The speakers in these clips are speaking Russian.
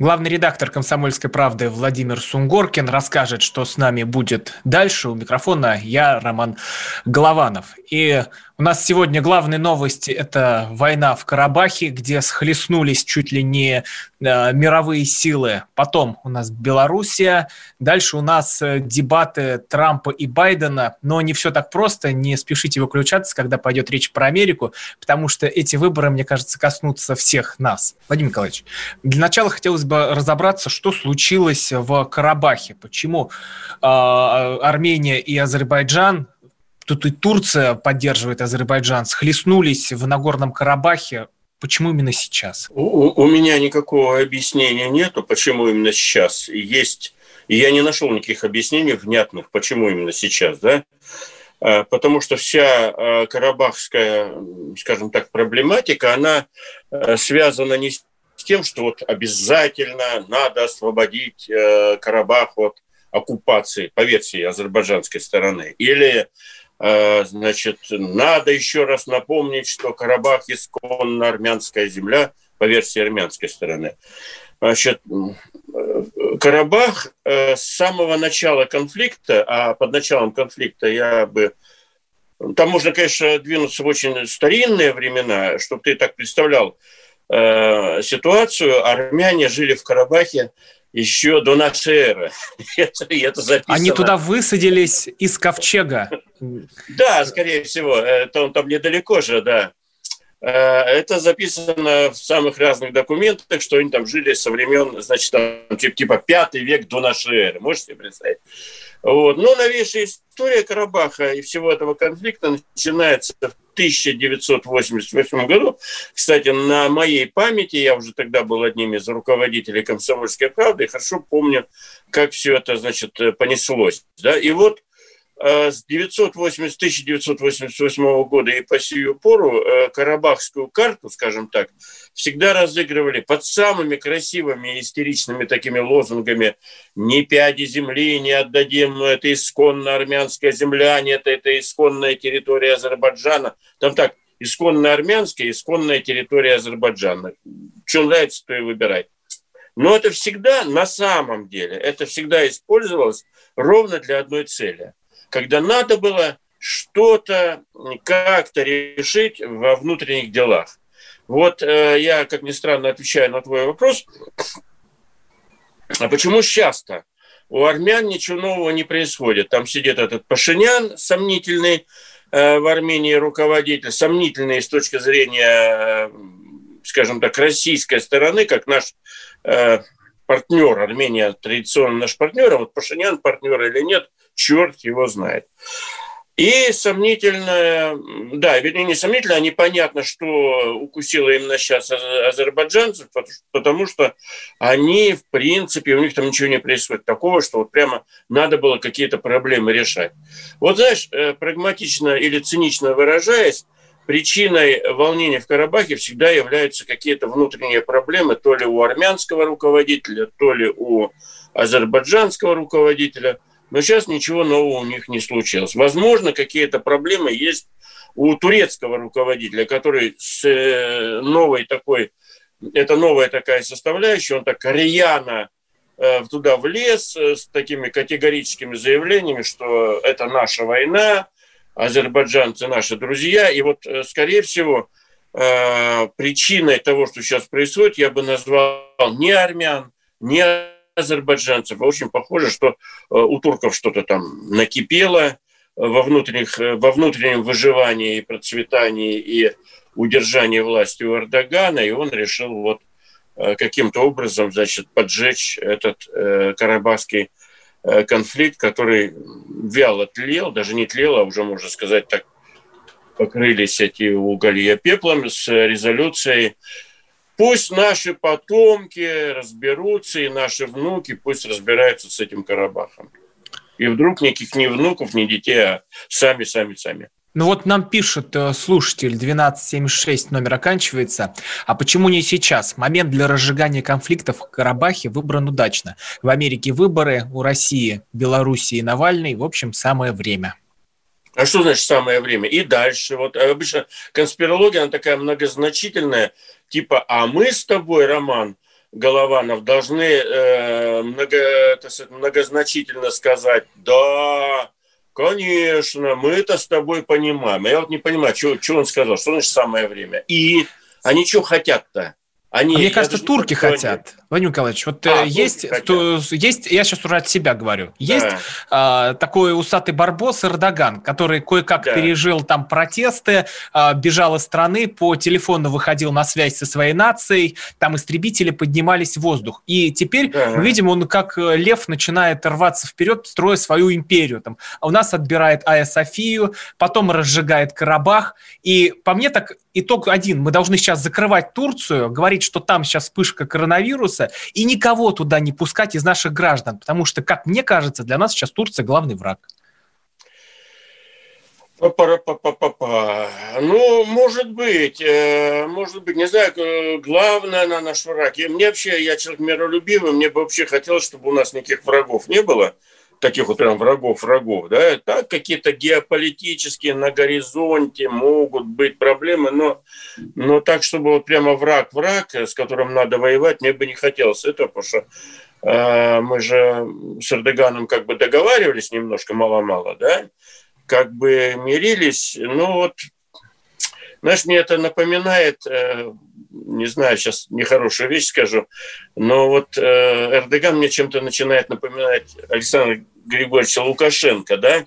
Главный редактор «Комсомольской правды» Владимир Сунгоркин расскажет, что с нами будет дальше. У микрофона я, Роман Голованов. И у нас сегодня главные новости – это война в Карабахе, где схлестнулись чуть ли не э, мировые силы. Потом у нас Белоруссия. Дальше у нас э, дебаты Трампа и Байдена. Но не все так просто. Не спешите выключаться, когда пойдет речь про Америку, потому что эти выборы, мне кажется, коснутся всех нас. Владимир Николаевич, для начала хотелось бы разобраться, что случилось в Карабахе. Почему э, Армения и Азербайджан Тут и Турция поддерживает Азербайджан, схлестнулись в Нагорном Карабахе. Почему именно сейчас? У, у меня никакого объяснения нету, почему именно сейчас. Есть, я не нашел никаких объяснений внятных, почему именно сейчас, да? А, потому что вся а, карабахская, скажем так, проблематика, она а, связана не с тем, что вот обязательно надо освободить Карабах от оккупации по версии азербайджанской стороны, или значит, надо еще раз напомнить, что Карабах исконно армянская земля по версии армянской стороны. Значит, э, Карабах э, с самого начала конфликта, а под началом конфликта я бы... Там можно, конечно, двинуться в очень старинные времена, чтобы ты так представлял ситуацию. Армяне жили в Карабахе еще до нашей эры. это, это записано. Они туда высадились из ковчега. Да, скорее всего. Это он там недалеко же, да. Э, это записано в самых разных документах, что они там жили со времен, значит, там, типа пятый век до нашей эры. Можете представить? Вот. Но новейшая история Карабаха и всего этого конфликта начинается в 1988 году. Кстати, на моей памяти, я уже тогда был одним из руководителей «Комсомольской правды», и хорошо помню, как все это, значит, понеслось. Да? И вот с 980, 1988 года и по сию пору э, карабахскую карту, скажем так, всегда разыгрывали под самыми красивыми истеричными такими лозунгами «Ни пяди земли не отдадим, это исконно армянская земля, нет, это исконная территория Азербайджана». Там так, исконно армянская, исконная территория Азербайджана. Что нравится, то и выбирай. Но это всегда, на самом деле, это всегда использовалось ровно для одной цели – когда надо было что-то как-то решить во внутренних делах. Вот э, я, как ни странно, отвечаю на твой вопрос. А почему сейчас-то? У армян ничего нового не происходит. Там сидит этот Пашинян, сомнительный э, в Армении руководитель, сомнительный с точки зрения, э, скажем так, российской стороны, как наш э, партнер. Армения традиционно наш партнер, а вот Пашинян партнер или нет – черт его знает. И сомнительно, да, вернее, не сомнительно, а непонятно, что укусило именно сейчас азербайджанцев, потому что они, в принципе, у них там ничего не происходит такого, что вот прямо надо было какие-то проблемы решать. Вот знаешь, э, прагматично или цинично выражаясь, причиной волнения в Карабахе всегда являются какие-то внутренние проблемы, то ли у армянского руководителя, то ли у азербайджанского руководителя – но сейчас ничего нового у них не случилось. Возможно, какие-то проблемы есть у турецкого руководителя, который с э, новой такой, это новая такая составляющая, он так рьяно э, туда влез э, с такими категорическими заявлениями, что это наша война, азербайджанцы наши друзья. И вот, скорее всего, причиной того, что сейчас происходит, я бы назвал не армян, не азербайджанцев. Очень похоже, что э, у турков что-то там накипело э, во, внутренних, э, во внутреннем выживании и процветании и удержании власти у Эрдогана, и он решил вот каким-то образом, значит, поджечь этот э, карабахский конфликт, который вяло тлел, даже не тлел, а уже, можно сказать, так покрылись эти уголья пеплом с резолюцией Пусть наши потомки разберутся, и наши внуки пусть разбираются с этим Карабахом. И вдруг никаких ни внуков, ни детей, а сами, сами, сами. Ну вот нам пишет э, слушатель 1276, номер оканчивается. А почему не сейчас? Момент для разжигания конфликтов в Карабахе выбран удачно. В Америке выборы, у России, Белоруссии Навальный. В общем, самое время. А что значит самое время? И дальше. Вот обычно конспирология, она такая многозначительная. Типа, а мы с тобой, Роман, Голованов, должны э, много, так сказать, многозначительно сказать, да, конечно, мы это с тобой понимаем. Я вот не понимаю, что, что он сказал, что значит самое время. И они что хотят-то? Они, а мне кажется, турки хотят. Владимир Николаевич, вот а, э, есть, то, есть, я сейчас уже от себя говорю, есть да. а, такой усатый барбос Эрдоган, который кое-как да. пережил там протесты, а, бежал из страны, по телефону выходил на связь со своей нацией, там истребители поднимались в воздух. И теперь да. мы видим, он как э, лев начинает рваться вперед, строя свою империю. Там, у нас отбирает Айя Софию, потом разжигает Карабах. И по мне так итог один. Мы должны сейчас закрывать Турцию, говорить, что там сейчас вспышка коронавируса, и никого туда не пускать из наших граждан, потому что, как мне кажется, для нас сейчас Турция главный враг. Па-па-па-па-па. Ну, может быть, э, может быть, не знаю, главное на наш враг. И мне вообще, я человек миролюбивый, мне бы вообще хотелось, чтобы у нас никаких врагов не было таких вот прям врагов-врагов, да, так какие-то геополитические на горизонте могут быть проблемы, но, но так, чтобы вот прямо враг-враг, с которым надо воевать, мне бы не хотелось этого, потому что э, мы же с Эрдоганом как бы договаривались немножко, мало-мало, да, как бы мирились, ну вот, знаешь, мне это напоминает, э, не знаю, сейчас нехорошую вещь скажу, но вот э, Эрдоган мне чем-то начинает напоминать Александра Григорьевича Лукашенко, да?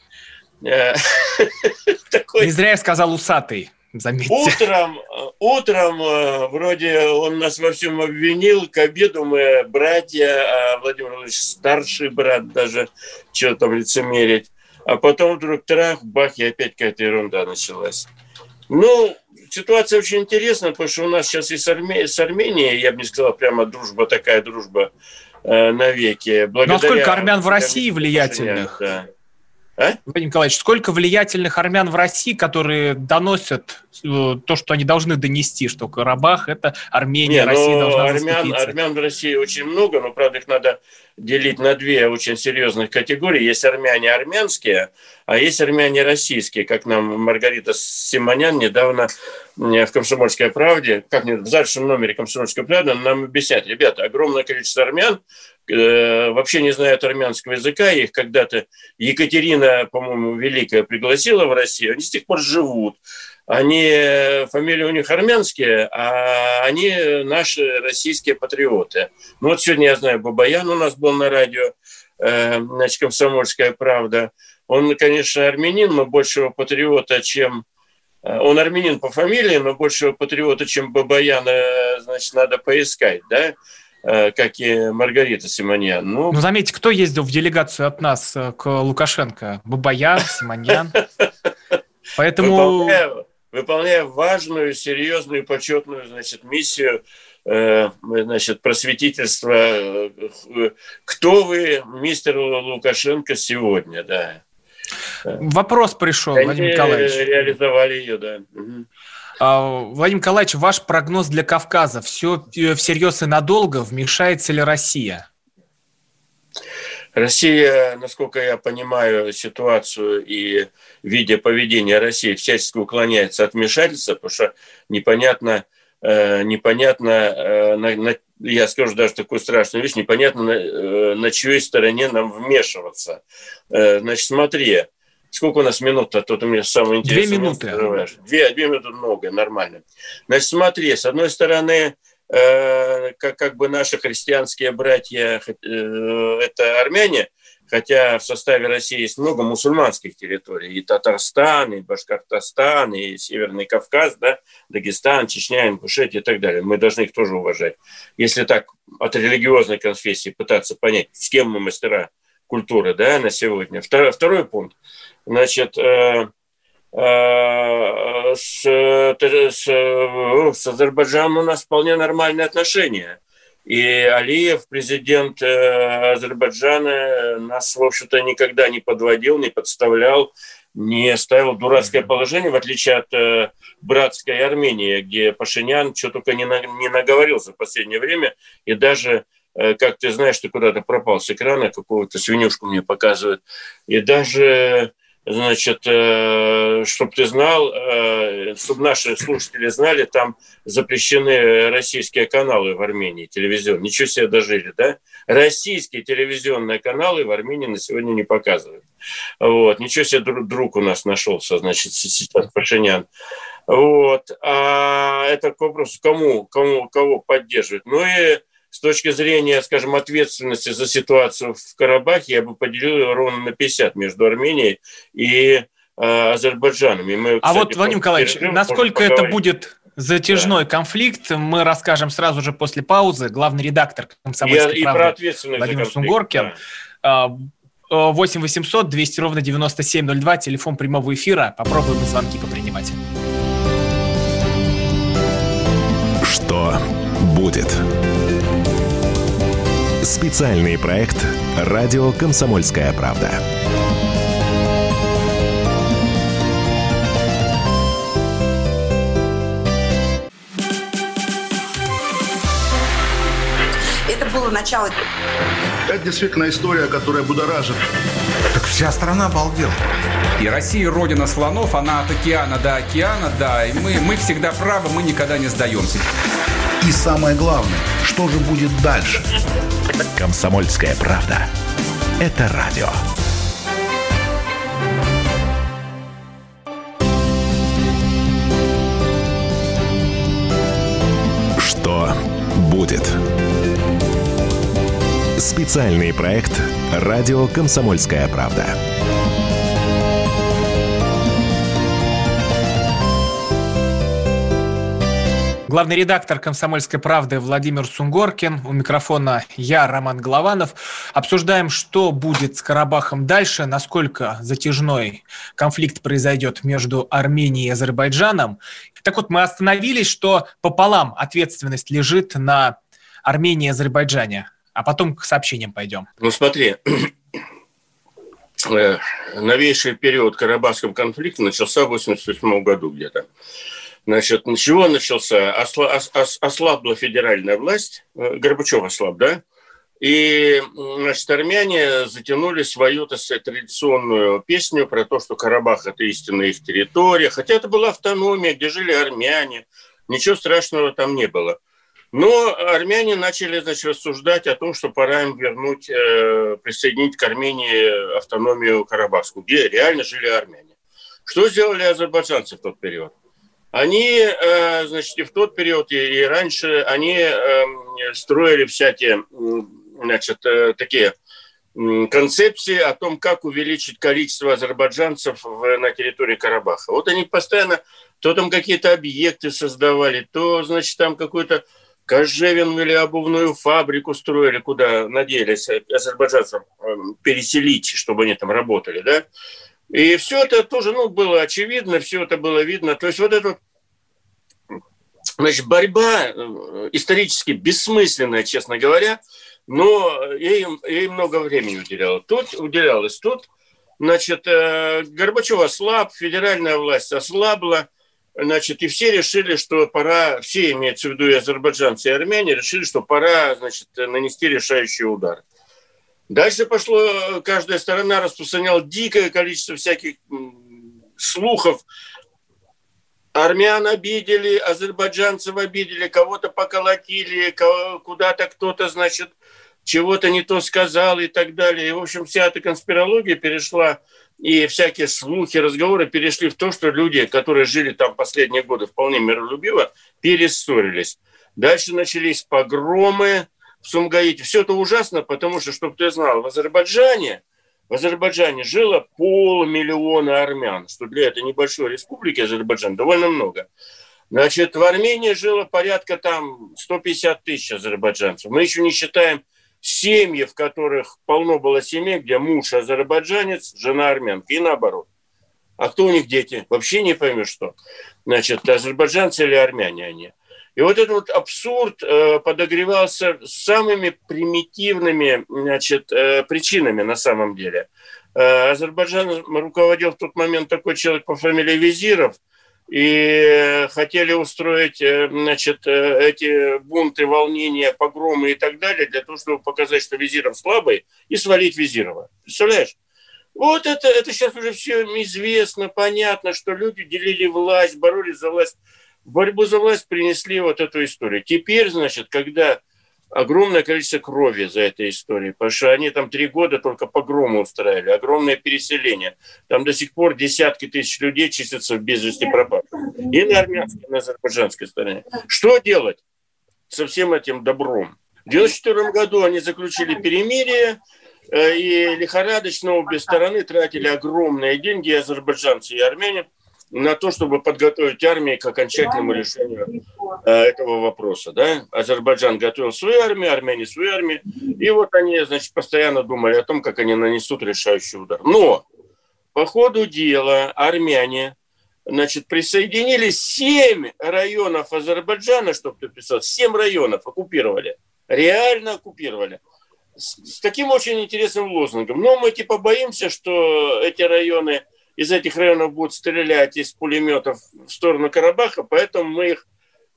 Э, не зря я сказал усатый. Заметьте. Утром, утром э, вроде он нас во всем обвинил, к обеду мы братья, а Владимир Владимирович старший брат даже, что там лицемерить. А потом вдруг трах, бах, и опять какая-то ерунда началась. Ну, ситуация очень интересная, потому что у нас сейчас и с, Арме... с Арменией, я бы не сказал, прямо дружба такая дружба э, навеки. Благодаря... Ну, а сколько армян в России влиятельных? Да. А? Николаевич, сколько влиятельных армян в России, которые доносят э, то, что они должны донести, что Карабах – это Армения, Не, Россия ну, должна армян, армян в России очень много, но, правда, их надо делить на две очень серьезных категории. Есть армяне армянские, а есть армяне российские, как нам Маргарита Симонян недавно в «Комсомольской правде», как в завтрашнем номере «Комсомольской правды» нам объяснять, ребята, огромное количество армян э, вообще не знают армянского языка, их когда-то Екатерина, по-моему, Великая пригласила в Россию, они с тех пор живут они, фамилии у них армянские, а они наши российские патриоты. Ну вот сегодня, я знаю, Бабаян у нас был на радио, э, значит, «Комсомольская правда». Он, конечно, армянин, но большего патриота, чем... Э, он армянин по фамилии, но большего патриота, чем Бабаяна, значит, надо поискать, да? Э, как и Маргарита Симоньян. Ну, ну, заметьте, кто ездил в делегацию от нас к Лукашенко? Бабаян, Симоньян. Поэтому выполняя важную, серьезную, почетную значит, миссию э, значит, просветительства. Э, кто вы, мистер Лукашенко, сегодня, да. Вопрос пришел, Они Владимир Николаевич. реализовали ее, да. А, Владимир Николаевич, ваш прогноз для Кавказа. Все э, всерьез и надолго? Вмешается ли Россия? Россия, насколько я понимаю ситуацию и видя поведение России, всячески уклоняется от вмешательства, потому что непонятно, э, непонятно, э, на, на, я скажу даже такую страшную вещь, непонятно, на, э, на чьей стороне нам вмешиваться. Э, значит, смотри, сколько у нас минут, а тут у меня самое интересное. Две минуты. Две, две минуты много, нормально. Значит, смотри, с одной стороны, Э, как, как бы наши христианские братья, э, это армяне, хотя в составе России есть много мусульманских территорий, и Татарстан, и Башкортостан, и Северный Кавказ, да, Дагестан, Чечня, Ингушетия и так далее. Мы должны их тоже уважать. Если так от религиозной конфессии пытаться понять, с кем мы мастера культуры да, на сегодня. Второй, второй пункт. Значит, э, э, с, с, с Азербайджаном у нас вполне нормальные отношения. И Алиев, президент Азербайджана, нас, в общем-то, никогда не подводил, не подставлял, не ставил в дурацкое положение, в отличие от братской Армении, где Пашинян что только не, на, не наговорил за последнее время, и даже Э, как ты знаешь, ты куда-то пропал с экрана, какого-то свинюшку мне показывают. И даже, значит, э, чтобы ты знал, э, чтобы наши слушатели знали, там запрещены российские каналы в Армении, телевизион. Ничего себе дожили, да? Российские телевизионные каналы в Армении на сегодня не показывают. Вот. Ничего себе друг, у нас нашелся, значит, сейчас Пашинян. Вот. А это к вопросу, кому, кому, кого поддерживать. Ну и с точки зрения, скажем, ответственности за ситуацию в Карабахе, я бы поделил его ровно на 50 между Арменией и э, Азербайджаном. И мы, а вот, Владимир Николаевич, насколько это будет затяжной да. конфликт, мы расскажем сразу же после паузы. Главный редактор «Комсомольской и, правды» и Владимир Сунгоркин. Да. 8 800 200 ровно 9702, телефон прямого эфира. Попробуем звонки попринимать. Что будет? Специальный проект «Радио Комсомольская правда». Это было начало. Это действительно история, которая будоражит. Так вся страна обалдела. И Россия родина слонов, она от океана до океана, да. И мы, мы всегда правы, мы никогда не сдаемся. И самое главное, что же будет дальше? Комсомольская правда. Это радио. Что будет? Специальный проект «Радио Комсомольская правда». Главный редактор «Комсомольской правды» Владимир Сунгоркин. У микрофона я, Роман Голованов. Обсуждаем, что будет с Карабахом дальше, насколько затяжной конфликт произойдет между Арменией и Азербайджаном. Так вот, мы остановились, что пополам ответственность лежит на Армении и Азербайджане. А потом к сообщениям пойдем. Ну смотри, э, новейший период Карабахского конфликта начался в 1988 году где-то. Значит, с чего начался? Осла, ос, ослабла федеральная власть, э, Горбачев ослаб, да? И, значит, армяне затянули свою, традиционную песню про то, что Карабах – это истинная их территория. Хотя это была автономия, где жили армяне. Ничего страшного там не было. Но армяне начали, значит, рассуждать о том, что пора им вернуть, э, присоединить к Армении автономию Карабахскую, где реально жили армяне. Что сделали азербайджанцы в тот период? Они, э, значит, и в тот период, и раньше, они эм, строили всякие, значит, э, такие концепции о том, как увеличить количество азербайджанцев на территории Карабаха. Вот они постоянно то там какие-то объекты создавали, то, значит, там какую-то кожевенную или обувную фабрику строили, куда надеялись азербайджанцам эм, переселить, чтобы они там работали, да. И все это тоже, ну, было очевидно, все это было видно. То есть вот эта значит, борьба э, исторически бессмысленная, честно говоря, но ей, ей много времени уделяло. Тут уделялось, тут, значит, э, Горбачев ослаб, федеральная власть ослабла, значит, и все решили, что пора, все имеется в виду и азербайджанцы, и армяне, решили, что пора, значит, нанести решающий удар. Дальше пошло, каждая сторона распространяла дикое количество всяких слухов. Армян обидели, азербайджанцев обидели, кого-то поколотили, куда-то кто-то, значит, чего-то не то сказал и так далее. И, в общем, вся эта конспирология перешла, и всякие слухи, разговоры перешли в то, что люди, которые жили там последние годы вполне миролюбиво, перессорились. Дальше начались погромы, в Сумгаите. Все это ужасно, потому что, чтобы ты знал, в Азербайджане, в Азербайджане жило полмиллиона армян, что для этой небольшой республики Азербайджан довольно много. Значит, в Армении жило порядка там 150 тысяч азербайджанцев. Мы еще не считаем семьи, в которых полно было семей, где муж азербайджанец, жена армянка, и наоборот. А кто у них дети? Вообще не поймешь, что. Значит, азербайджанцы или армяне они. И вот этот вот абсурд э, подогревался самыми примитивными значит, э, причинами на самом деле. Э, Азербайджан руководил в тот момент такой человек по фамилии Визиров, и хотели устроить значит, эти бунты, волнения, погромы и так далее для того, чтобы показать, что Визиров слабый, и свалить Визирова. Представляешь? Вот это, это сейчас уже все известно, понятно, что люди делили власть, боролись за власть борьбу за власть принесли вот эту историю. Теперь, значит, когда огромное количество крови за этой историей, потому что они там три года только погромы устраивали, огромное переселение. Там до сих пор десятки тысяч людей числятся в без вести пропавших. И на армянской, и на азербайджанской стороне. Что делать со всем этим добром? В 1994 году они заключили перемирие, э, и лихорадочно обе стороны тратили огромные деньги, и азербайджанцы, и армяне, на то, чтобы подготовить армию к окончательному решению э, этого вопроса. Да? Азербайджан готовил свою армию, армяне свою армию, и вот они, значит, постоянно думали о том, как они нанесут решающий удар. Но по ходу дела армяне значит, присоединили семь районов Азербайджана, чтобы ты писал, семь районов оккупировали, реально оккупировали. С, с таким очень интересным лозунгом. Но мы типа боимся, что эти районы – из этих районов будут стрелять из пулеметов в сторону Карабаха, поэтому мы их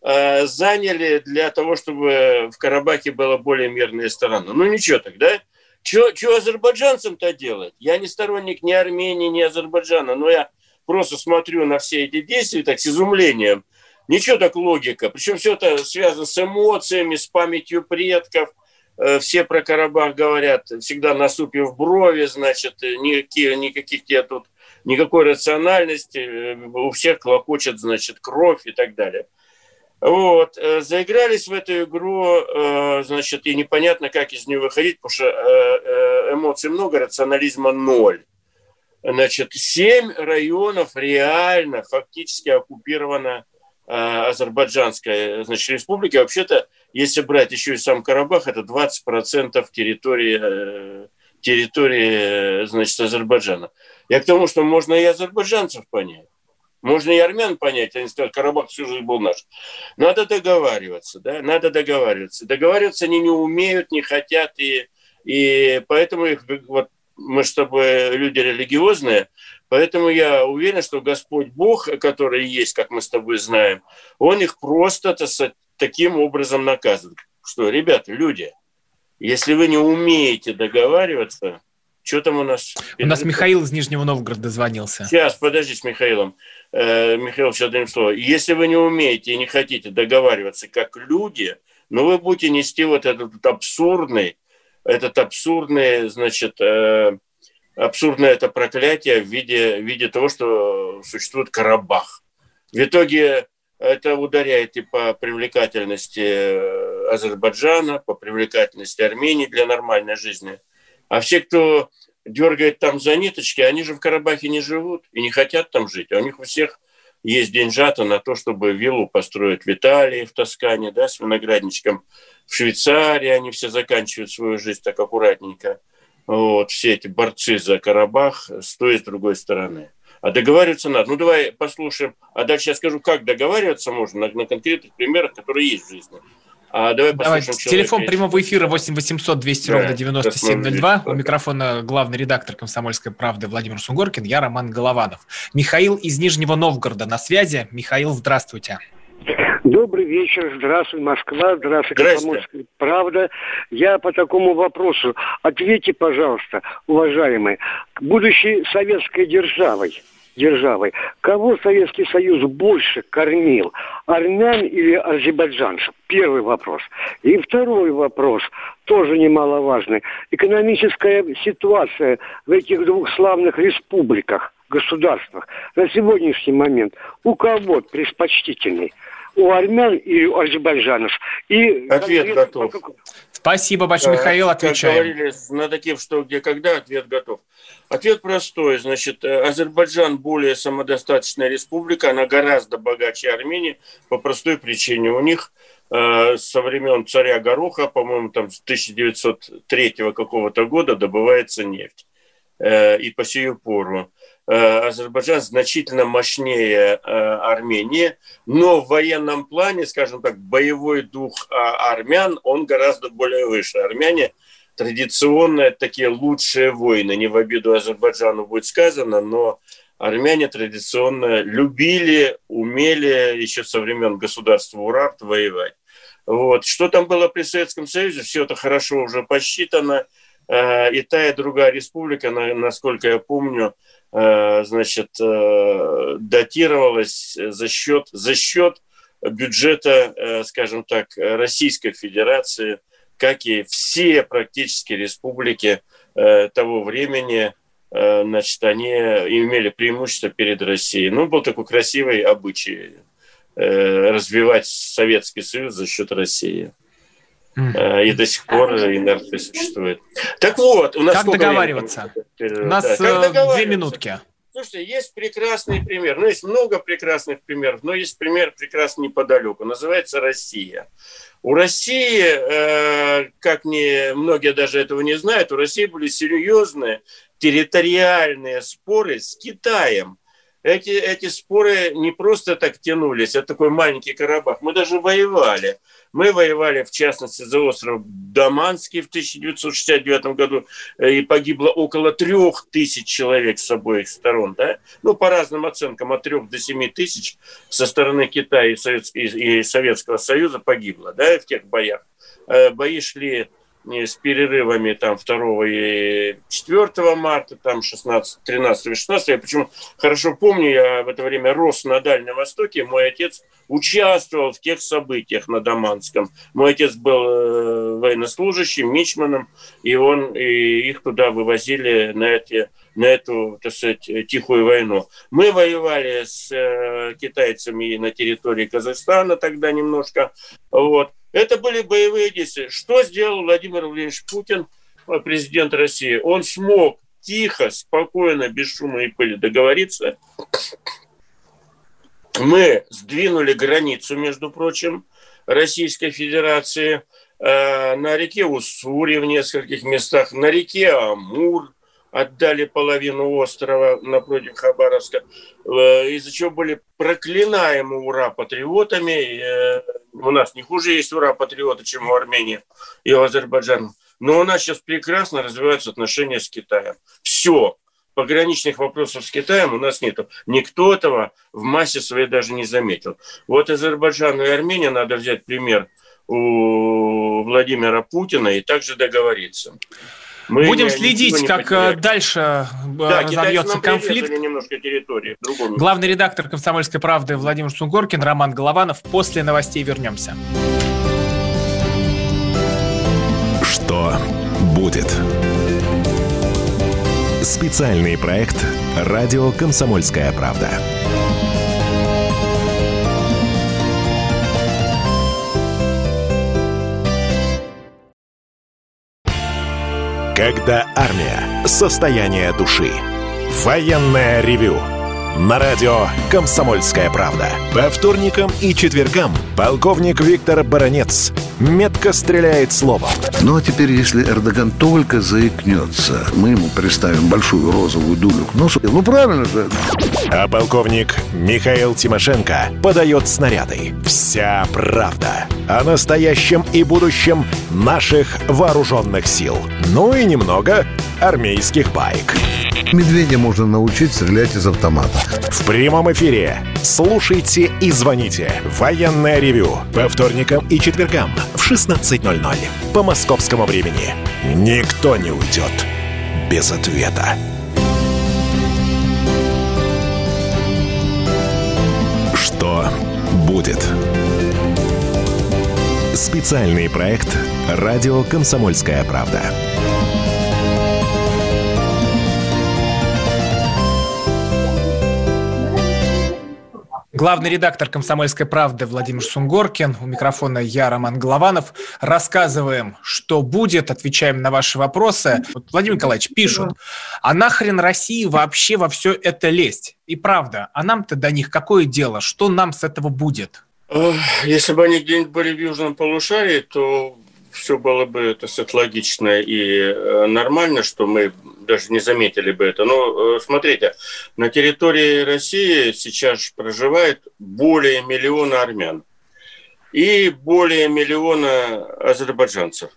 э, заняли для того, чтобы в Карабахе была более мирная сторона. Ну ничего тогда. Что азербайджанцам-то делать? Я не сторонник ни Армении, ни Азербайджана, но я просто смотрю на все эти действия так с изумлением. Ничего так логика. Причем все это связано с эмоциями, с памятью предков. Э, все про Карабах говорят, всегда насупив брови, значит, никаких, никаких тебе тут никакой рациональности, э, у всех клокочет, значит, кровь и так далее. Вот, э, заигрались в эту игру, э, значит, и непонятно, как из нее выходить, потому что эмоций много, рационализма ноль. Значит, семь районов реально фактически оккупировано Азербайджанская значит, республика. Вообще-то, если брать еще и сам Карабах, это 20% территории, территории значит, Азербайджана. Я к тому, что можно и азербайджанцев понять. Можно и армян понять, они скажут, Карабах всю жизнь был наш. Надо договариваться, да, надо договариваться. Договариваться они не умеют, не хотят, и, и поэтому их, вот мы с тобой люди религиозные, поэтому я уверен, что Господь Бог, который есть, как мы с тобой знаем, Он их просто таким образом наказывает. Что, ребята, люди, если вы не умеете договариваться, что там у нас? У нас Михаил из Нижнего Новгорода дозвонился. Сейчас, подожди с Михаилом. Э, Михаил, сейчас дадим слово. Если вы не умеете и не хотите договариваться как люди, но вы будете нести вот этот абсурдный, этот абсурдный, значит, э, абсурдное это проклятие в виде, в виде того, что существует Карабах. В итоге это ударяет и по привлекательности э, Азербайджана, по привлекательности Армении для нормальной жизни – а все, кто дергает там за ниточки, они же в Карабахе не живут и не хотят там жить. А у них у всех есть деньжата на то, чтобы виллу построить в Италии, в Тоскане, да, с виноградничком. В Швейцарии они все заканчивают свою жизнь так аккуратненько. Вот, все эти борцы за Карабах с той и с другой стороны. А договариваться надо. Ну, давай послушаем. А дальше я скажу, как договариваться можно на, на конкретных примерах, которые есть в жизни. А, давай Давай, телефон прямого эфира 8 800 200 да, ровно 9702. У микрофона главный редактор «Комсомольской правды» Владимир Сунгоркин, я Роман Голованов. Михаил из Нижнего Новгорода на связи. Михаил, здравствуйте. Добрый вечер, здравствуй, Москва, здравствуй, Комсомольская правда. Я по такому вопросу. Ответьте, пожалуйста, уважаемые, будущей советской державой – державой. Кого Советский Союз больше кормил, армян или азербайджанцев? Первый вопрос. И второй вопрос, тоже немаловажный. Экономическая ситуация в этих двух славных республиках, государствах на сегодняшний момент у кого предпочтительней? У армян и у азербайджанцев. И Ответ готов. Спасибо большое, да, Михаил, отвечаем. Как говорили на таких, что где когда, ответ готов. Ответ простой. Значит, э, Азербайджан более самодостаточная республика, она гораздо богаче Армении по простой причине. У них э, со времен царя Гороха, по-моему, там с 1903 какого-то года добывается нефть. Э, и по сию пору. Азербайджан значительно мощнее Армении, но в военном плане, скажем так, боевой дух а, армян, он гораздо более выше. Армяне традиционно такие лучшие воины, не в обиду Азербайджану будет сказано, но армяне традиционно любили, умели еще со времен государства Урарт воевать. Вот. Что там было при Советском Союзе, все это хорошо уже посчитано. Э, и та, и другая республика, насколько я помню, э, значит, э, датировалась за счет, за счет бюджета, скажем так, Российской Федерации, как и все практически республики того времени, значит, они имели преимущество перед Россией. Ну, был такой красивый обычай развивать Советский Союз за счет России. Mm. И до сих пор инерция существует. Так вот, у нас как договариваться? Времени? У нас да, э, две минутки. Слушайте, есть прекрасный пример. Ну, есть много прекрасных примеров, но есть пример прекрасный неподалеку. Называется Россия. У России, э, как не, многие даже этого не знают, у России были серьезные территориальные споры с Китаем эти, эти споры не просто так тянулись, это такой маленький Карабах. Мы даже воевали. Мы воевали, в частности, за остров Даманский в 1969 году, э, и погибло около трех тысяч человек с обоих сторон. Да? Ну, по разным оценкам, от трех до семи тысяч со стороны Китая и, Совет, и Советского Союза погибло да, в тех боях. Э, бои шли с перерывами там 2 и 4 марта, там 16, 13 и 16. Я почему хорошо помню, я в это время рос на Дальнем Востоке, мой отец участвовал в тех событиях на Даманском. Мой отец был э, военнослужащим, мичманом, и он и их туда вывозили на эти на эту, так сказать, тихую войну. Мы воевали с э, китайцами на территории Казахстана тогда немножко. Вот. Это были боевые действия. Что сделал Владимир Владимирович Путин, э, президент России? Он смог тихо, спокойно, без шума и пыли договориться. Мы сдвинули границу, между прочим, Российской Федерации э, на реке Уссури в нескольких местах, на реке Амур, отдали половину острова напротив Хабаровска, э, из-за чего были проклинаемы ура-патриотами. Э, у нас не хуже есть ура-патриоты, чем у Армении и у Азербайджана. Но у нас сейчас прекрасно развиваются отношения с Китаем. Все. Пограничных вопросов с Китаем у нас нет. Никто этого в массе своей даже не заметил. Вот Азербайджану и Армения надо взять пример у Владимира Путина и также договориться. Мы Будем следить, как. Э, дальше э, да, разовьется конфликт. Немножко территории, Главный редактор «Комсомольской правды» Владимир Сунгоркин, Роман Голованов. После новостей вернемся. Что будет? Специальный проект «Радио Комсомольская правда». Когда армия. Состояние души. Военное ревю. На радио «Комсомольская правда». По вторникам и четвергам полковник Виктор Баранец метко стреляет словом. Ну а теперь, если Эрдоган только заикнется, мы ему представим большую розовую дулю к носу. Ну правильно же. А полковник Михаил Тимошенко подает снаряды. Вся правда о настоящем и будущем наших вооруженных сил. Ну и немного армейских байк. Медведя можно научить стрелять из автомата. В прямом эфире. Слушайте и звоните. Военное ревю. По вторникам и четвергам в 16.00. По московскому времени. Никто не уйдет без ответа. Что будет? Специальный проект «Радио Комсомольская правда». Главный редактор «Комсомольской правды» Владимир Сунгоркин. У микрофона я, Роман Голованов. Рассказываем, что будет, отвечаем на ваши вопросы. Вот Владимир Николаевич пишут, а нахрен России вообще во все это лезть? И правда, а нам-то до них какое дело? Что нам с этого будет? Если бы они где-нибудь были в Южном полушарии, то все было бы, так сказать, логично и э, нормально, что мы даже не заметили бы это. Но э, смотрите, на территории России сейчас проживает более миллиона армян и более миллиона азербайджанцев.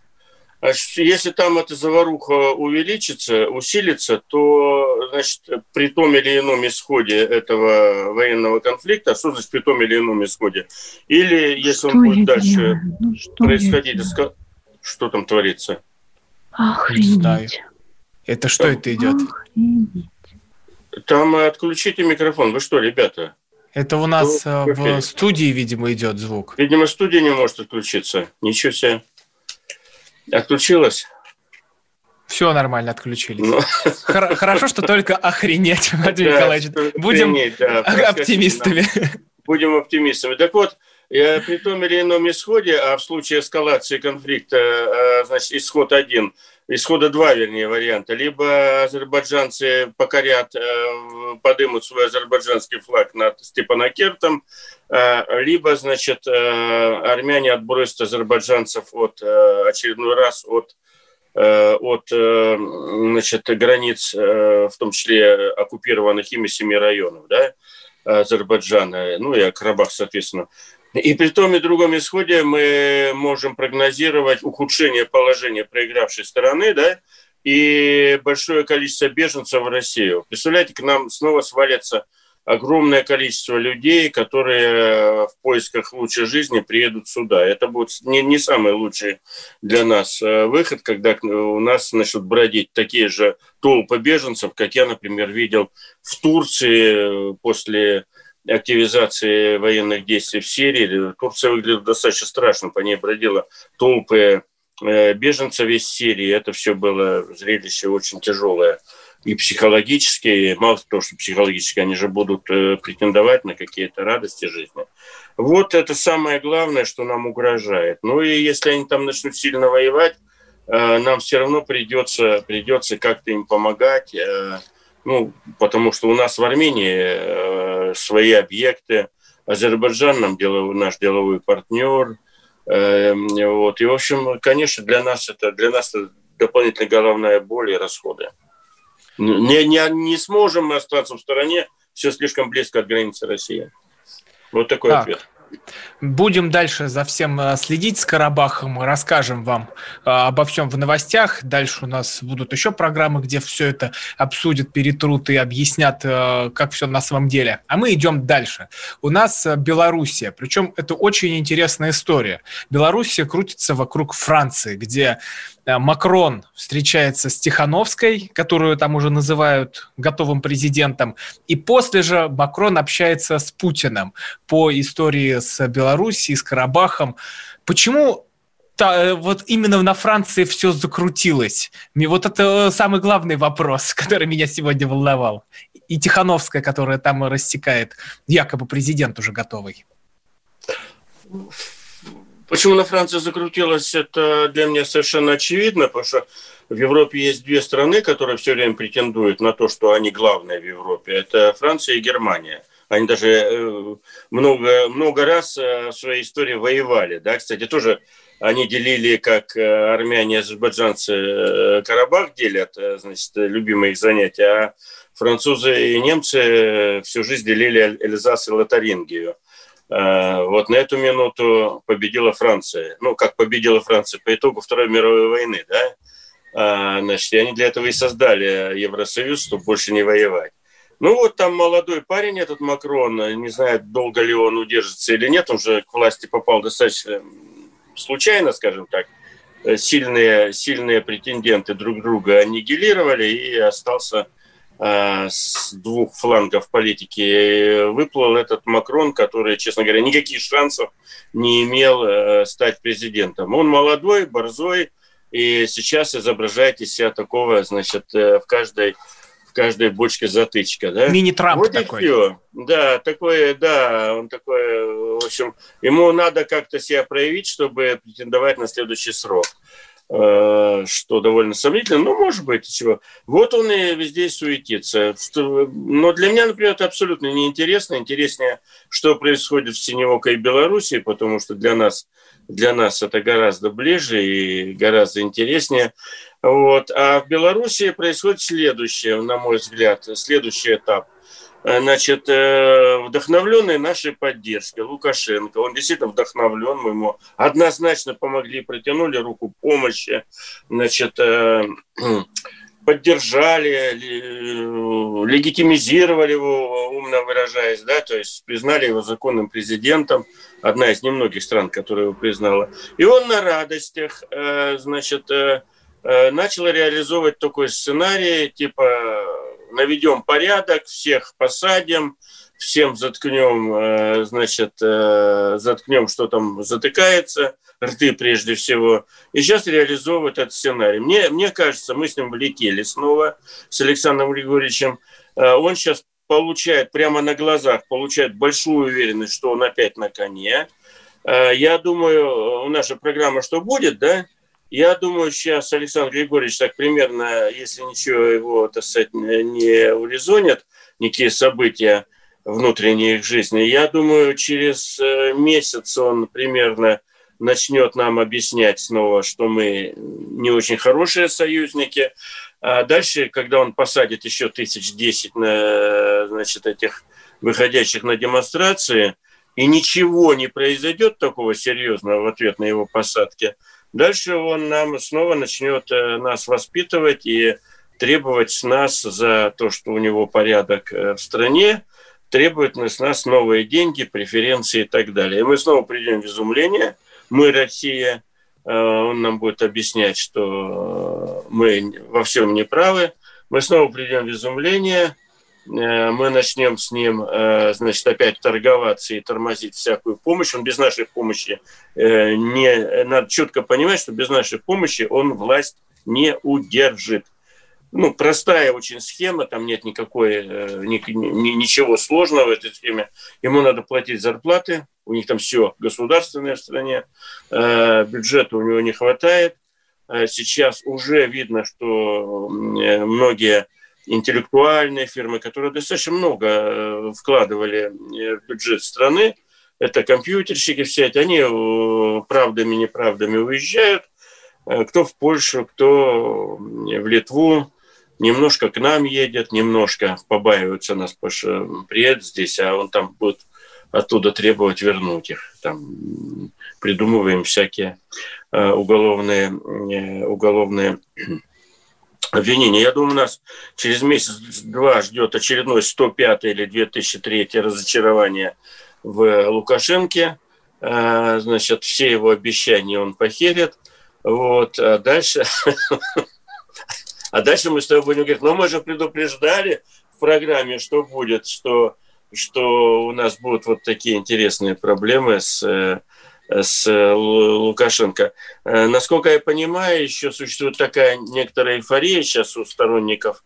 А если там эта заваруха увеличится, усилится, то, значит, при том или ином исходе этого военного конфликта, что значит при том или ином исходе? Или если что он будет дальше ну, происходить, что там творится? Охренеть. Это что там, это идет? Охренеть. Там отключите микрофон. Вы что, ребята? Это у нас ну, в студии, видимо, идет звук. Видимо, студия не может отключиться. Ничего себе. Отключилась? Все нормально, отключились. Ну. Хорошо, что только охренеть, Владимир да, Николаевич. Будем да, оптимистами. Будем оптимистами. Так вот, при том или ином исходе, а в случае эскалации конфликта, э, значит, исход один, исхода два, вернее, варианта. Либо азербайджанцы покорят, э, подымут свой азербайджанский флаг над Степанакертом, э, либо, значит, армяне отбросят азербайджанцев от, очередной раз от от значит, границ, в том числе оккупированных ими семи районов, да, Азербайджана, ну и Карабах, соответственно. И при том и другом исходе мы можем прогнозировать ухудшение положения проигравшей стороны, да, и большое количество беженцев в Россию. Представляете, к нам снова свалится огромное количество людей, которые в поисках лучшей жизни приедут сюда. Это будет не, не самый лучший для нас э, выход, когда у нас начнут бродить такие же толпы беженцев, как я, например, видел в Турции э, после активизации военных действий в Сирии. Турция выглядела достаточно страшно, по ней бродила толпы э, беженцев из Сирии. Это все было зрелище очень тяжелое и психологически, и мало того, что психологически, они же будут э, претендовать на какие-то радости жизни. Вот это самое главное, что нам угрожает. Ну и если они там начнут сильно воевать, э, нам все равно придется, придется как-то им помогать, ну, потому что у нас в Армении свои объекты, Азербайджан нам деловой, наш деловой партнер. Э, вот. И, в общем, конечно, для нас это, для нас это дополнительная головная боль и расходы. Не, не, не сможем мы остаться в стороне, все слишком близко от границы России. Вот такой так. ответ. Будем дальше за всем э, следить с Карабахом, расскажем вам э, обо всем в новостях. Дальше у нас будут еще программы, где все это обсудят, перетрут и объяснят, э, как все на самом деле. А мы идем дальше. У нас Белоруссия, причем это очень интересная история. Белоруссия крутится вокруг Франции, где Макрон встречается с Тихановской, которую там уже называют готовым президентом, и после же Макрон общается с Путиным по истории с Белоруссией, с Карабахом. Почему та, э, вот именно на Франции все закрутилось? Мне вот это самый главный вопрос, который меня сегодня волновал. И Тихановская, которая там рассекает, якобы президент уже готовый. Почему на Франции закрутилось, это для меня совершенно очевидно, потому что в Европе есть две страны, которые все время претендуют на то, что они главные в Европе. Это Франция и Германия. Они даже э, много, много раз э, в своей истории воевали. Да? Кстати, тоже они делили, как э, армяне и азербайджанцы Карабах делят, значит, любимые их занятия, а французы и немцы всю жизнь делили Эльзас и Лотарингию. Э, вот на эту минуту победила Франция. Ну, как победила Франция по итогу Второй мировой войны, да? А, значит, и они для этого и создали Евросоюз, чтобы больше не воевать. Ну вот там молодой парень, этот Макрон, не знаю, долго ли он удержится или нет, он же к власти попал достаточно случайно, скажем так. Сильные, сильные претенденты друг друга аннигилировали, и остался Э, с двух флангов политики выплыл этот Макрон, который, честно говоря, никаких шансов не имел э, стать президентом. Он молодой, борзой, и сейчас изображает из себя такого, значит, э, в каждой в каждой бочке затычка, да? Мини-Трамп вот такой. все. Да, такой, да, он такой, в общем, ему надо как-то себя проявить, чтобы претендовать на следующий срок. Э, что довольно сомнительно, но может быть, чего. Вот он и везде суетится. Но для меня, например, это абсолютно неинтересно. Интереснее, что происходит в Синевокой Белоруссии, потому что для нас, для нас это гораздо ближе и гораздо интереснее. Вот. А в Белоруссии происходит следующее, на мой взгляд, следующий этап. Э, значит, э, вдохновленный нашей поддержкой Лукашенко, он действительно вдохновлен, мы ему однозначно помогли, протянули руку помощи, значит, э, поддержали, легитимизировали его, умно выражаясь, да, то есть признали его законным президентом, одна из немногих стран, которая его признала. И он на радостях, значит, начал реализовывать такой сценарий, типа наведем порядок, всех посадим, всем заткнем, э, значит, э, заткнем, что там затыкается, рты прежде всего. И сейчас реализовывают этот сценарий. Мне, мне кажется, мы с ним влетели снова, с Александром Григорьевичем. Э, он сейчас получает, прямо на глазах, получает большую уверенность, что он опять на коне. Я думаю, у нашей программы «Что будет?», да, я думаю, сейчас Александр Григорьевич так примерно, если ничего его, так сказать, не урезонят, никакие события внутренней их жизни, я думаю, через э, месяц он примерно начнет нам объяснять снова, что мы не очень хорошие союзники. А дальше, когда он посадит еще тысяч десять на, значит, этих выходящих на демонстрации, и ничего не произойдет такого серьезного в ответ на его посадки – Дальше он нам снова начнет э, нас воспитывать и требовать с нас за то, что у него порядок э, в стране, требует с нас новые деньги, преференции и так далее. И мы снова придем в изумление. Мы Россия. Э, он нам будет объяснять, что мы во всем неправы. Мы снова придем в изумление. Э, мы начнем с ним, э, значит, опять торговаться и тормозить всякую помощь. Он без нашей помощи э, не... Надо четко понимать, что без нашей помощи он власть не удержит. Ну, простая очень схема, там нет никакой, ни, ни, ничего сложного в этой схеме. Ему надо платить зарплаты, у них там все государственное в стране, бюджета у него не хватает. Сейчас уже видно, что многие интеллектуальные фирмы, которые достаточно много э, вкладывали э, в бюджет страны. Это компьютерщики все эти, они э, правдами, неправдами уезжают. Кто в Польшу, кто в Литву, немножко к нам едет, немножко побаиваются нас, потому что приедет здесь, а он там будет оттуда требовать вернуть их. Там придумываем всякие уголовные, уголовные обвинения. Я думаю, нас через месяц-два ждет очередной 105 или 2003 разочарование в Лукашенке. А, значит, все его обещания он похерит. Вот, а дальше... А дальше мы с тобой будем говорить, ну мы же предупреждали в программе, что будет, что, что у нас будут вот такие интересные проблемы с э, с э, Лукашенко. Э, насколько я понимаю, еще существует такая некоторая эйфория сейчас у сторонников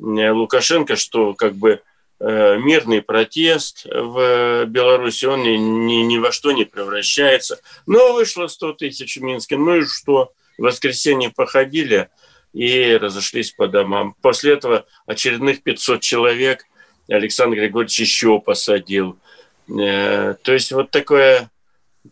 э, Лукашенко, что как бы мирный протест в Беларуси, он ни, ни, ни во что не превращается. Но вышло 100 тысяч в Минске, ну и что? В воскресенье походили и разошлись по домам. После этого очередных 500 человек Александр Григорьевич еще посадил. То есть вот такое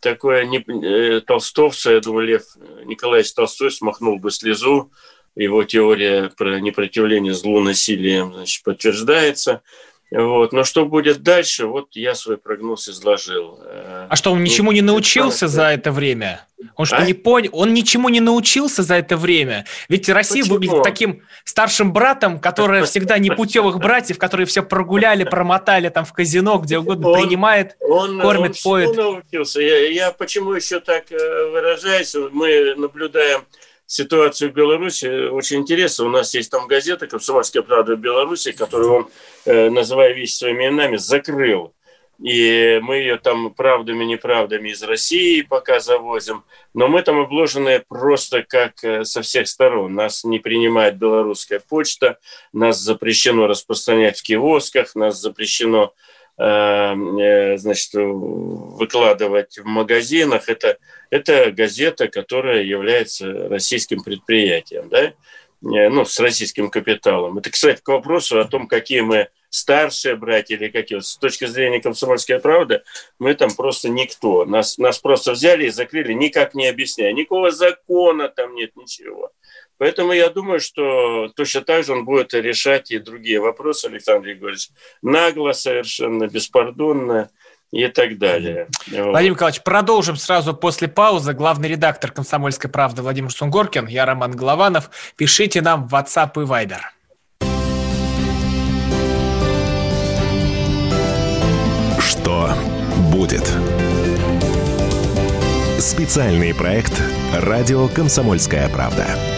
такое не, э, толстовца, я думаю, Лев Николаевич Толстой смахнул бы слезу, его теория про непротивление злу насилием значит, подтверждается. Вот. Но что будет дальше, вот я свой прогноз изложил. А что, он ничему не научился за это время? Он что, а? не понял? Он ничему не научился за это время? Ведь Россия Почему? выглядит таким старшим братом, который всегда непутевых братьев, которые все прогуляли, промотали там в казино, где угодно, он, принимает, он, кормит, он поет. Он научился. Я, я почему еще так э, выражаюсь? Мы наблюдаем ситуацию в Беларуси очень интересно. У нас есть там газета «Комсомольская правда в Беларуси», которую он, э, называя вещи своими именами, закрыл. И мы ее там правдами, неправдами из России пока завозим. Но мы там обложены просто как э, со всех сторон. Нас не принимает белорусская почта, нас запрещено распространять в киосках, нас запрещено значит, выкладывать в магазинах. Это, это газета, которая является российским предприятием, да? ну, с российским капиталом. Это, кстати, к вопросу о том, какие мы старшие братья или какие. С точки зрения комсомольской правды, мы там просто никто. Нас, нас просто взяли и закрыли, никак не объясняя. Никакого закона там нет, ничего. Поэтому я думаю, что точно так же он будет решать и другие вопросы, Александр Григорьевич. Нагло совершенно, беспардонно и так далее. Владимир Николаевич, продолжим сразу после паузы. Главный редактор «Комсомольской правды» Владимир Сунгоркин, я Роман Голованов. Пишите нам в WhatsApp и Viber. Что будет? Специальный проект «Радио Комсомольская правда».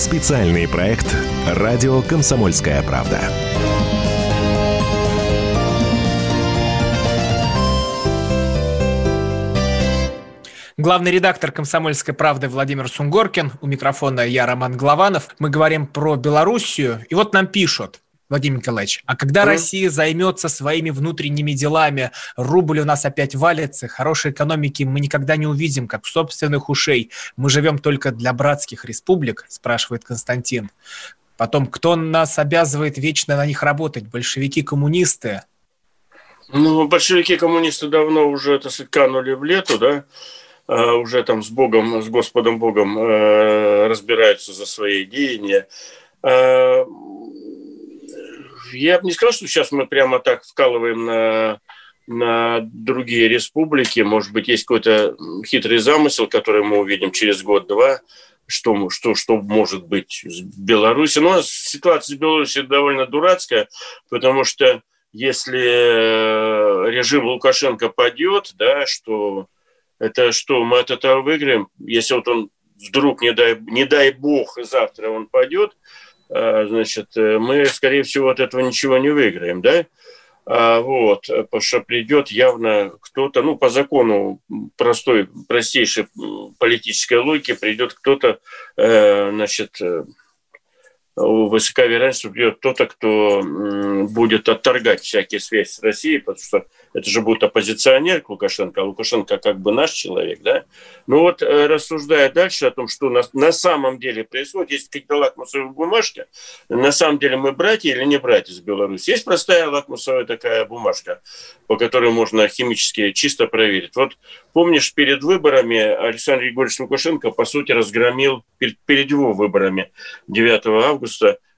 Специальный проект «Радио Комсомольская правда». Главный редактор «Комсомольской правды» Владимир Сунгоркин. У микрофона я, Роман Главанов. Мы говорим про Белоруссию. И вот нам пишут. Владимир Николаевич, а когда mm. Россия займется своими внутренними делами, рубль у нас опять валится, хорошей экономики мы никогда не увидим, как собственных ушей. Мы живем только для братских республик, спрашивает Константин. Потом, кто нас обязывает вечно на них работать? Большевики-коммунисты? Ну, большевики-коммунисты давно уже, это сказать, канули в лету, да? А, уже там с Богом, с Господом Богом э, разбираются за свои деяния. А, я бы не сказал, что сейчас мы прямо так вкалываем на, на другие республики. Может быть, есть какой-то хитрый замысел, который мы увидим через год-два, что, что, что может быть в Беларуси. Но ситуация в Беларуси довольно дурацкая, потому что если э, режим Лукашенко падет, да, что это что, мы от этого выиграем? Если вот он вдруг, не дай, не дай бог, завтра он падет, значит, э, мы, скорее всего, от этого ничего не выиграем, да? А, вот, потому что придет явно кто-то, ну, по закону простой, простейшей политической логики, придет кто-то, э, значит, э, высока вероятность, что придет кто-то, кто будет отторгать всякие связи с Россией, потому что это же будет оппозиционер Лукашенко, а Лукашенко как бы наш человек, да? Ну вот, э, рассуждая дальше о том, что нас на самом деле происходит, есть какие-то лакмусовые бумажки, на самом деле мы братья или не братья с Беларуси. Есть простая лакмусовая такая бумажка, по которой можно химически чисто проверить. Вот помнишь, перед выборами Александр Григорьевич Лукашенко, по сути, разгромил, перед, перед его выборами 9 августа,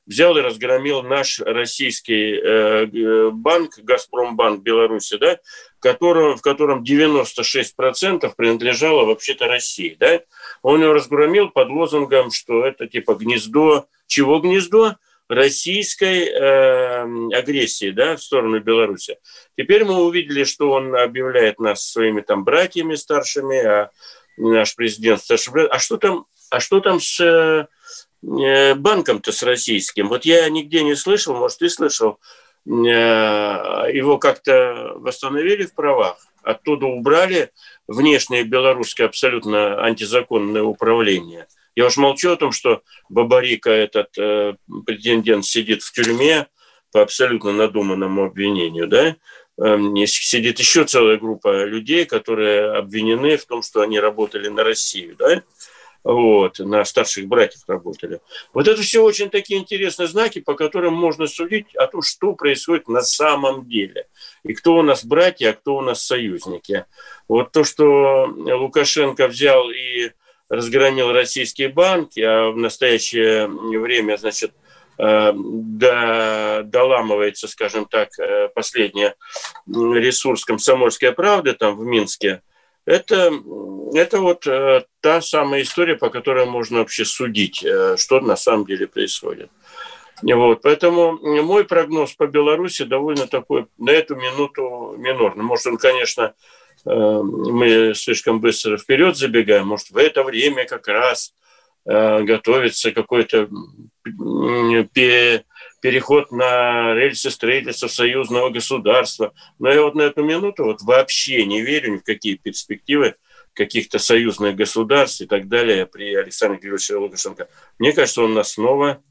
взял и разгромил наш российский э, банк, Газпромбанк Беларуси, да, который, в котором 96% принадлежало вообще-то России. Да? Он его разгромил под лозунгом, что это типа гнездо, чего гнездо? российской э, агрессии да, в сторону Беларуси. Теперь мы увидели, что он объявляет нас своими там братьями старшими, а наш президент старший брат. А что там, а что там с э, Э, банком-то с российским. Вот я нигде не слышал, может, ты слышал, э, его как-то восстановили в правах, оттуда убрали внешнее белорусское абсолютно антизаконное управление. Я уж молчу о том, что Бабарика, этот э, претендент, сидит в тюрьме по абсолютно надуманному обвинению, да, э, сидит еще целая группа людей, которые обвинены в том, что они работали на Россию, да, вот, на старших братьев работали. Вот это все очень такие интересные знаки, по которым можно судить о том, что происходит на самом деле. И кто у нас братья, а кто у нас союзники. Вот то, что Лукашенко взял и разгромил российские банки, а в настоящее время, значит, э, доламывается, скажем так, э, последний ресурс комсомольской правды там в Минске – это это вот э, та самая история, по которой можно вообще судить, э, что на самом деле происходит. Вот, поэтому мой прогноз по Беларуси довольно такой на эту минуту минорный. Может, он, конечно, э, мы слишком быстро вперед забегаем, может, в это время как раз э, готовится какой-то переход на рельсы строительства союзного государства. Но я вот на эту минуту вот вообще не верю ни в какие перспективы каких-то союзных государств и так далее при Александре Григорьевиче Лукашенко. Мне кажется, он нас снова,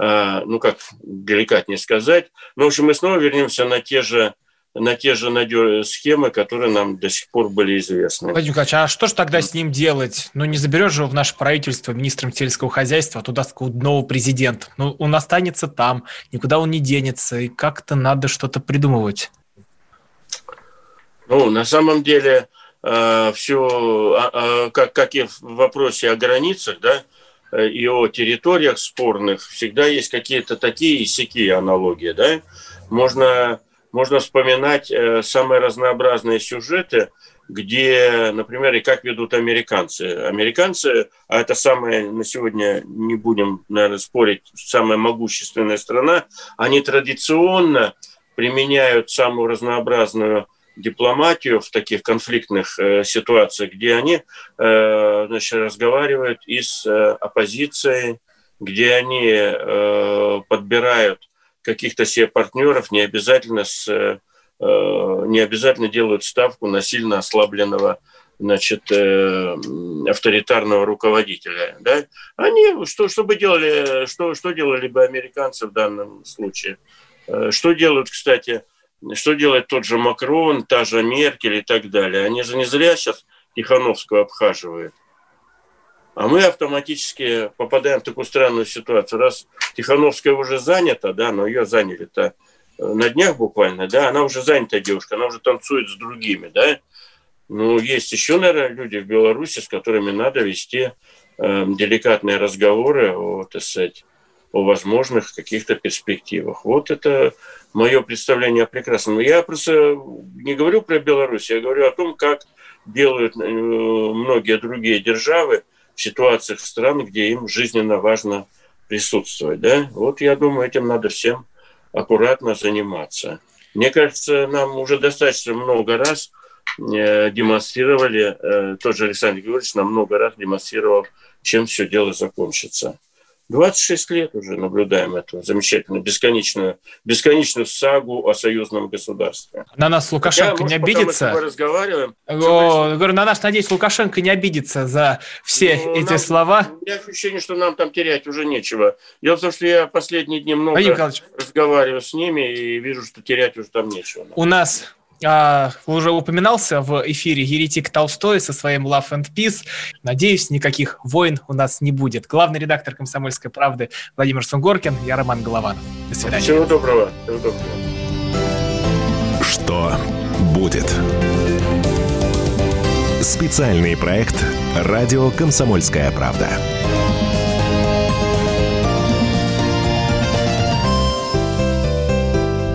э, ну как деликатнее сказать, но в общем мы снова вернемся на те же на те же надежные схемы, которые нам до сих пор были известны. Владимир Николаевич, а что же тогда с ним делать? Ну, не заберешь же в наше правительство министром сельского хозяйства, туда нового президента. Ну, он останется там, никуда он не денется, и как-то надо что-то придумывать. Ну, на самом деле, э, все, э, э, как, как и в вопросе о границах, да, э, и о территориях спорных, всегда есть какие-то такие и сякие аналогии, да. Можно можно вспоминать э, самые разнообразные сюжеты, где, например, и как ведут американцы. Американцы, а это самая, на сегодня не будем, наверное, спорить, самая могущественная страна, они традиционно применяют самую разнообразную дипломатию в таких конфликтных э, ситуациях, где они э, значит, разговаривают и с э, оппозицией, где они э, подбирают каких-то себе партнеров, не обязательно, с, э, э, не обязательно делают ставку на сильно ослабленного значит, э, авторитарного руководителя. Да? Они, что, что бы делали, что, что делали бы американцы в данном случае? Что делают, кстати, что делает тот же Макрон, та же Меркель и так далее? Они же не зря сейчас Тихановскую обхаживают. А мы автоматически попадаем в такую странную ситуацию. Раз Тихановская уже занята, да, но ее заняли-то э, на днях буквально, да, она уже занята девушка, она уже танцует с другими, да. Ну, есть еще, наверное, люди в Беларуси, с которыми надо вести э, деликатные разговоры о, так сказать, о возможных каких-то перспективах. Вот это мое представление о прекрасном. Я просто не говорю про Беларусь, я говорю о том, как делают э, многие другие державы, в ситуациях стран, где им жизненно важно присутствовать. Да? Вот я думаю, этим надо всем аккуратно заниматься. Мне кажется, нам уже достаточно много раз э, демонстрировали, э, тот же Александр Георгиевич нам много раз демонстрировал, чем все дело закончится. 26 лет уже наблюдаем эту замечательную, бесконечную, бесконечную сагу о союзном государстве. На нас Лукашенко Хотя, не может, обидится? Мы разговариваем. О, говорю, на нас, надеюсь, Лукашенко не обидится за все ну, эти нам, слова. У меня ощущение, что нам там терять уже нечего. Дело в том, что я последние дни много разговариваю с ними и вижу, что терять уже там нечего. У нас а, уже упоминался в эфире еретик Толстой со своим Love and Peace. Надеюсь, никаких войн у нас не будет. Главный редактор «Комсомольской правды» Владимир Сунгоркин, я Роман Голованов. До свидания. Всего доброго. Всего доброго. Что будет? Специальный проект «Радио Комсомольская правда».